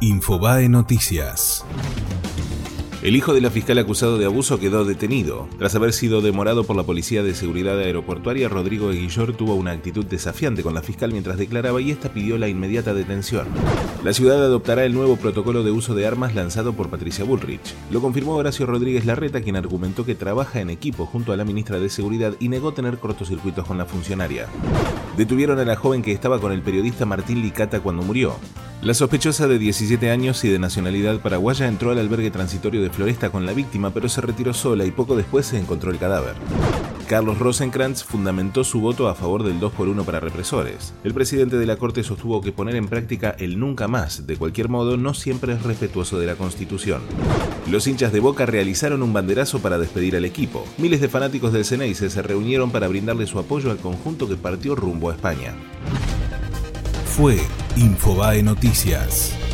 Infobae Noticias. El hijo de la fiscal acusado de abuso quedó detenido. Tras haber sido demorado por la Policía de Seguridad Aeroportuaria, Rodrigo Aguillor tuvo una actitud desafiante con la fiscal mientras declaraba y esta pidió la inmediata detención. La ciudad adoptará el nuevo protocolo de uso de armas lanzado por Patricia Bullrich. Lo confirmó Horacio Rodríguez Larreta, quien argumentó que trabaja en equipo junto a la ministra de Seguridad y negó tener cortocircuitos con la funcionaria. Detuvieron a la joven que estaba con el periodista Martín Licata cuando murió. La sospechosa de 17 años y de nacionalidad paraguaya entró al albergue transitorio de Floresta con la víctima, pero se retiró sola y poco después se encontró el cadáver. Carlos Rosenkrantz fundamentó su voto a favor del 2 por 1 para represores. El presidente de la Corte sostuvo que poner en práctica el nunca más, de cualquier modo, no siempre es respetuoso de la Constitución. Los hinchas de Boca realizaron un banderazo para despedir al equipo. Miles de fanáticos del Ceneice se reunieron para brindarle su apoyo al conjunto que partió rumbo a España fue Infobae Noticias.